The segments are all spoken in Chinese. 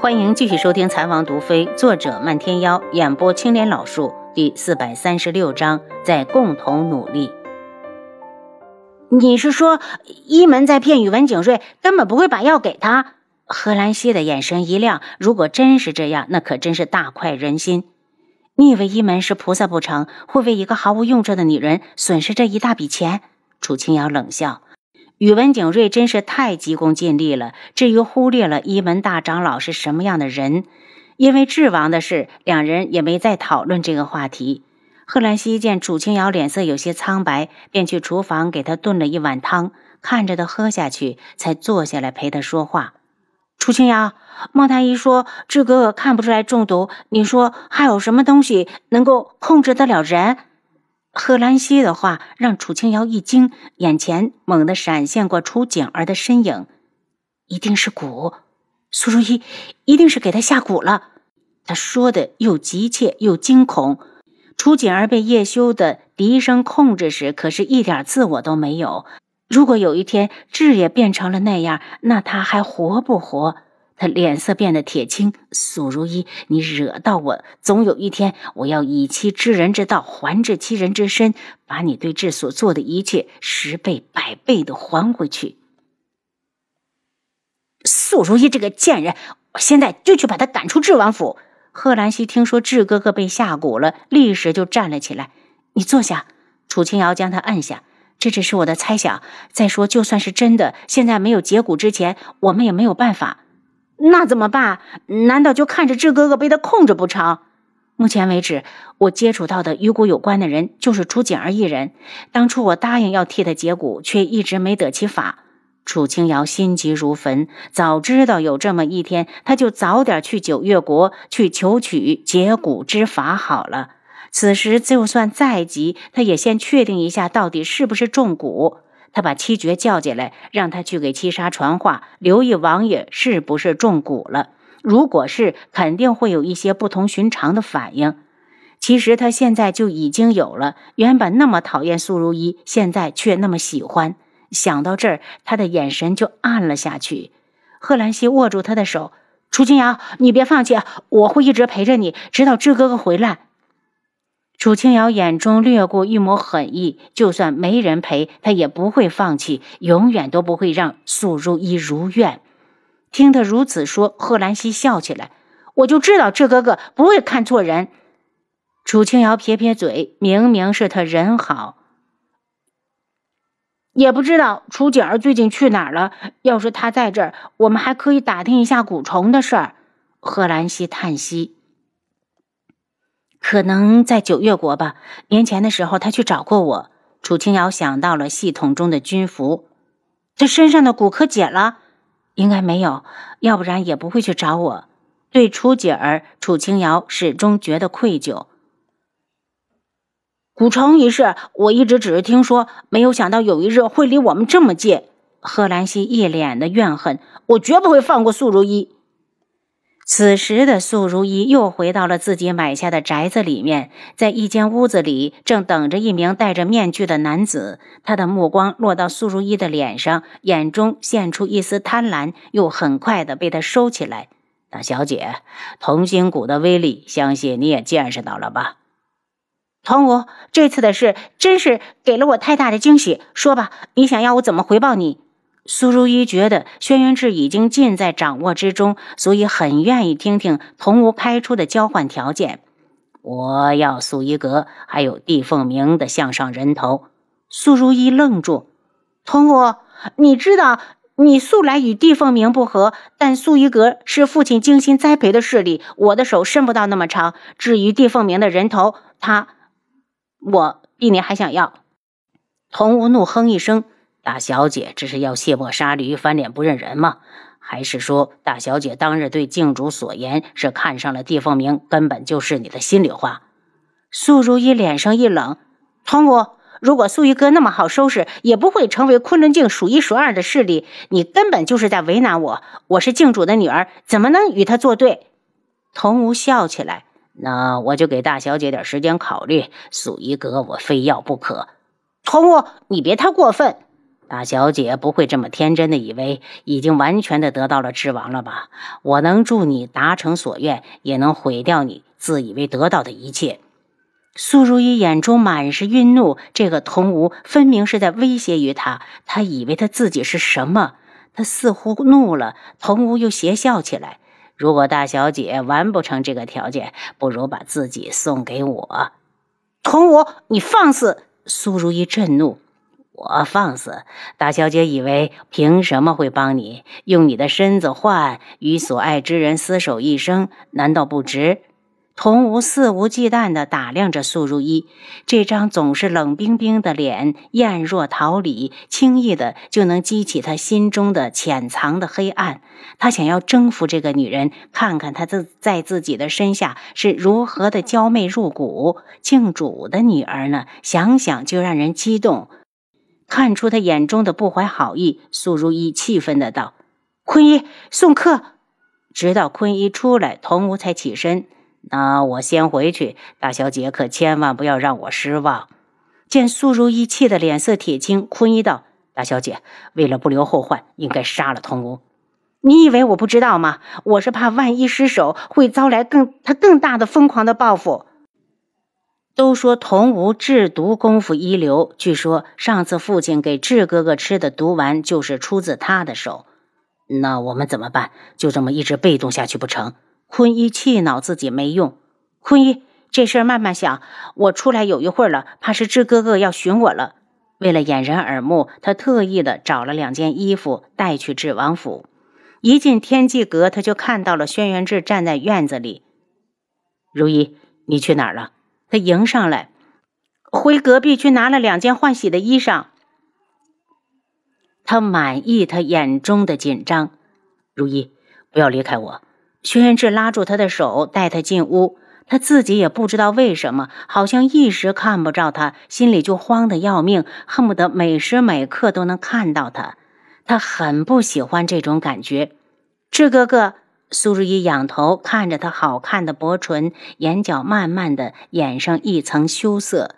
欢迎继续收听《残王毒妃》，作者漫天妖，演播青莲老树，第四百三十六章，在共同努力。你是说一门在骗宇文景睿，根本不会把药给他？贺兰溪的眼神一亮，如果真是这样，那可真是大快人心。你以为一门是菩萨不成，会为一个毫无用处的女人损失这一大笔钱？楚清瑶冷笑。宇文景睿真是太急功近利了，至于忽略了一门大长老是什么样的人，因为智王的事，两人也没再讨论这个话题。贺兰溪见楚清瑶脸色有些苍白，便去厨房给她炖了一碗汤，看着她喝下去，才坐下来陪她说话。楚清瑶，孟太医说智哥哥看不出来中毒，你说还有什么东西能够控制得了人？贺兰溪的话让楚清瑶一惊，眼前猛地闪现过楚景儿的身影，一定是蛊，苏如意一定是给他下蛊了。他说的又急切又惊恐。楚景儿被叶修的笛声控制时，可是一点自我都没有。如果有一天智也变成了那样，那他还活不活？他脸色变得铁青，苏如意，你惹到我，总有一天我要以其知人之道还治其人之身，把你对智所做的一切十倍百倍的还回去。苏如意这个贱人，我现在就去把他赶出智王府。贺兰溪听说智哥哥被下蛊了，立时就站了起来。你坐下。楚青瑶将他按下。这只是我的猜想。再说，就算是真的，现在没有解蛊之前，我们也没有办法。那怎么办？难道就看着智哥哥被他控制不成？目前为止，我接触到的与蛊有关的人就是楚景儿一人。当初我答应要替他解蛊，却一直没得其法。楚清瑶心急如焚，早知道有这么一天，他就早点去九月国去求取解蛊之法好了。此时就算再急，他也先确定一下到底是不是中蛊。他把七绝叫进来，让他去给七杀传话，留意王爷是不是中蛊了。如果是，肯定会有一些不同寻常的反应。其实他现在就已经有了。原本那么讨厌苏如意，现在却那么喜欢。想到这儿，他的眼神就暗了下去。贺兰溪握住他的手：“楚清瑶，你别放弃，我会一直陪着你，直到智哥哥回来。”楚清瑶眼中掠过一抹狠意，就算没人陪，她也不会放弃，永远都不会让素如意如愿。听他如此说，贺兰溪笑起来：“我就知道这哥哥不会看错人。”楚清瑶撇撇嘴：“明明是他人好，也不知道楚景儿最近去哪儿了。要是他在这儿，我们还可以打听一下蛊虫的事儿。”贺兰溪叹息。可能在九月国吧。年前的时候，他去找过我。楚清瑶想到了系统中的军服，他身上的骨科解了？应该没有，要不然也不会去找我。对楚姐儿，楚清瑶始终觉得愧疚。古城一事，我一直只是听说，没有想到有一日会离我们这么近。贺兰溪一脸的怨恨，我绝不会放过素如一。此时的素如意又回到了自己买下的宅子里面，在一间屋子里，正等着一名戴着面具的男子。他的目光落到素如意的脸上，眼中现出一丝贪婪，又很快的被他收起来。大小姐，同心谷的威力，相信你也见识到了吧？童武，这次的事真是给了我太大的惊喜。说吧，你想要我怎么回报你？苏如意觉得轩辕志已经尽在掌握之中，所以很愿意听听童无开出的交换条件。我要素衣阁，还有帝凤鸣的项上人头。苏如意愣住，童无，你知道你素来与帝凤鸣不和，但素衣阁是父亲精心栽培的势力，我的手伸不到那么长。至于帝凤鸣的人头，他，我比你还想要。童无怒哼一声。大小姐这是要卸磨杀驴、翻脸不认人吗？还是说大小姐当日对静主所言是看上了帝凤鸣，根本就是你的心里话？素如意脸上一冷，童武，如果素衣哥那么好收拾，也不会成为昆仑镜数一数二的势力。你根本就是在为难我。我是静主的女儿，怎么能与他作对？童武笑起来，那我就给大小姐点时间考虑。素衣哥，我非要不可。童武，你别太过分。大小姐不会这么天真的以为已经完全的得到了智王了吧？我能助你达成所愿，也能毁掉你自以为得到的一切。苏如意眼中满是愠怒，这个童无分明是在威胁于他。他以为他自己是什么？他似乎怒了。童无又邪笑起来。如果大小姐完不成这个条件，不如把自己送给我。童无，你放肆！苏如意震怒。我放肆？大小姐以为凭什么会帮你用你的身子换与所爱之人厮守一生？难道不值？童无肆无忌惮地打量着素如一，这张总是冷冰冰的脸，艳若桃李，轻易的就能激起他心中的潜藏的黑暗。他想要征服这个女人，看看她自在自己的身下是如何的娇媚入骨。庆主的女儿呢？想想就让人激动。看出他眼中的不怀好意，素如意气愤的道：“坤一，送客。”直到坤一出来，童无才起身。那我先回去，大小姐可千万不要让我失望。见苏如意气得脸色铁青，坤一道：“大小姐为了不留后患，应该杀了童无。你以为我不知道吗？我是怕万一失手，会遭来更他更大的疯狂的报复。都说童无制毒功夫一流，据说上次父亲给智哥哥吃的毒丸就是出自他的手。那我们怎么办？就这么一直被动下去不成？”坤一气恼自己没用，坤一这事儿慢慢想。我出来有一会儿了，怕是智哥哥要寻我了。为了掩人耳目，他特意的找了两件衣服带去智王府。一进天际阁，他就看到了轩辕志站在院子里。如意，你去哪儿了？他迎上来，回隔壁去拿了两件换洗的衣裳。他满意他眼中的紧张。如意，不要离开我。轩辕志拉住他的手，带他进屋。他自己也不知道为什么，好像一时看不着他，心里就慌得要命，恨不得每时每刻都能看到他。他很不喜欢这种感觉。志哥哥，苏如意仰头看着他好看的薄唇，眼角慢慢的掩上一层羞涩。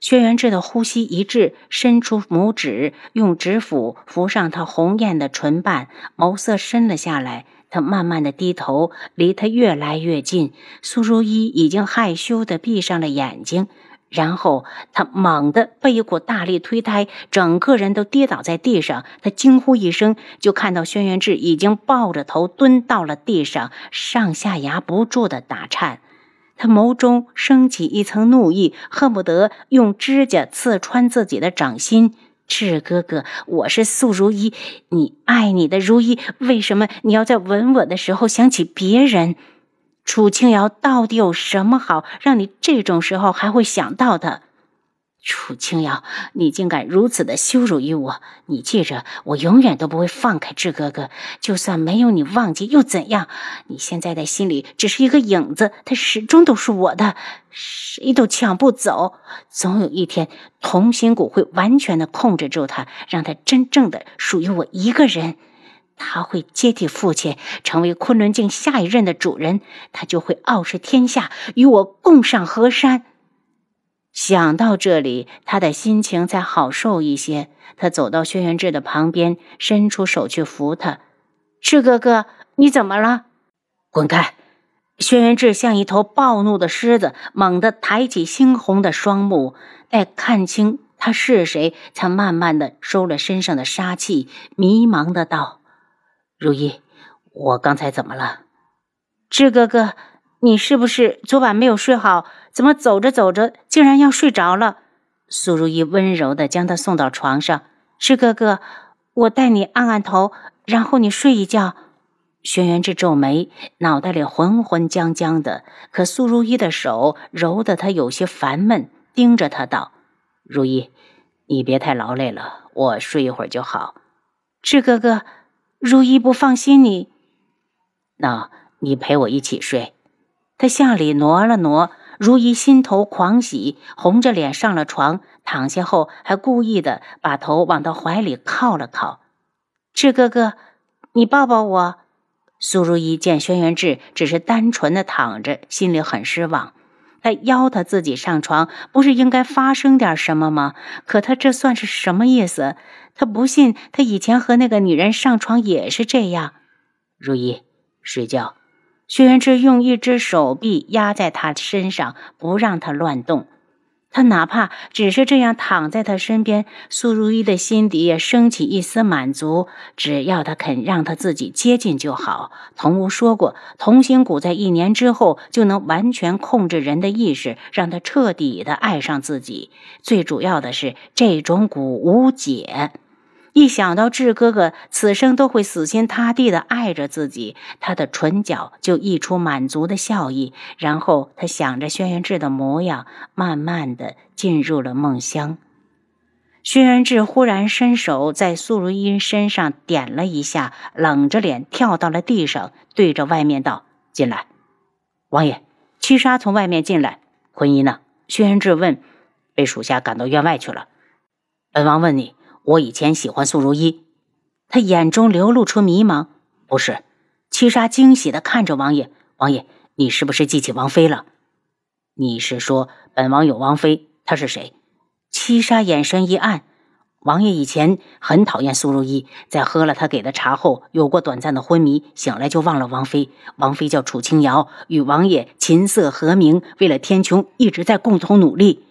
轩辕志的呼吸一滞，伸出拇指，用指腹扶上他红艳的唇瓣，眸色深了下来。他慢慢的低头，离他越来越近。苏如意已经害羞的闭上了眼睛，然后他猛地被一股大力推开，整个人都跌倒在地上。他惊呼一声，就看到轩辕志已经抱着头蹲到了地上，上下牙不住的打颤。他眸中升起一层怒意，恨不得用指甲刺穿自己的掌心。赤哥哥，我是素如一，你爱你的如一，为什么你要在吻我的时候想起别人？楚清瑶到底有什么好，让你这种时候还会想到他？楚清瑶，你竟敢如此的羞辱于我！你记着，我永远都不会放开志哥哥，就算没有你忘记又怎样？你现在的心里只是一个影子，他始终都是我的，谁都抢不走。总有一天，同心骨会完全的控制住他，让他真正的属于我一个人。他会接替父亲，成为昆仑镜下一任的主人，他就会傲视天下，与我共上河山。想到这里，他的心情才好受一些。他走到轩辕志的旁边，伸出手去扶他。赤哥哥，你怎么了？滚开！轩辕志像一头暴怒的狮子，猛地抬起猩红的双目，待看清他是谁，才慢慢的收了身上的杀气，迷茫的道：“如意，我刚才怎么了？志哥哥。”你是不是昨晚没有睡好？怎么走着走着竟然要睡着了？苏如意温柔的将他送到床上。志哥哥，我带你按按头，然后你睡一觉。轩辕志皱眉，脑袋里浑浑浆浆的。可苏如意的手揉得他有些烦闷，盯着他道：“如意，你别太劳累了，我睡一会儿就好。”志哥哥，如意不放心你。那你陪我一起睡。他向里挪了挪，如意心头狂喜，红着脸上了床，躺下后还故意的把头往他怀里靠了靠。志哥哥，你抱抱我。苏如意见轩辕志只是单纯的躺着，心里很失望。他邀他自己上床，不是应该发生点什么吗？可他这算是什么意思？他不信，他以前和那个女人上床也是这样。如意，睡觉。薛元志用一只手臂压在他身上，不让他乱动。他哪怕只是这样躺在他身边，苏如意的心底也升起一丝满足。只要他肯让他自己接近就好。童无说过，同心蛊在一年之后就能完全控制人的意识，让他彻底的爱上自己。最主要的是，这种蛊无解。一想到智哥哥此生都会死心塌地的爱着自己，他的唇角就溢出满足的笑意。然后他想着轩辕志的模样，慢慢的进入了梦乡。轩辕志忽然伸手在苏如意身上点了一下，冷着脸跳到了地上，对着外面道：“进来，王爷。”七杀从外面进来。坤一呢？轩辕志问。被属下赶到院外去了。本王问你。我以前喜欢素如一，他眼中流露出迷茫。不是，七杀惊喜的看着王爷。王爷，你是不是记起王妃了？你是说本王有王妃？她是谁？七杀眼神一暗。王爷以前很讨厌苏如意，在喝了他给的茶后，有过短暂的昏迷，醒来就忘了王妃。王妃叫楚清瑶，与王爷琴瑟和鸣，为了天穹一直在共同努力。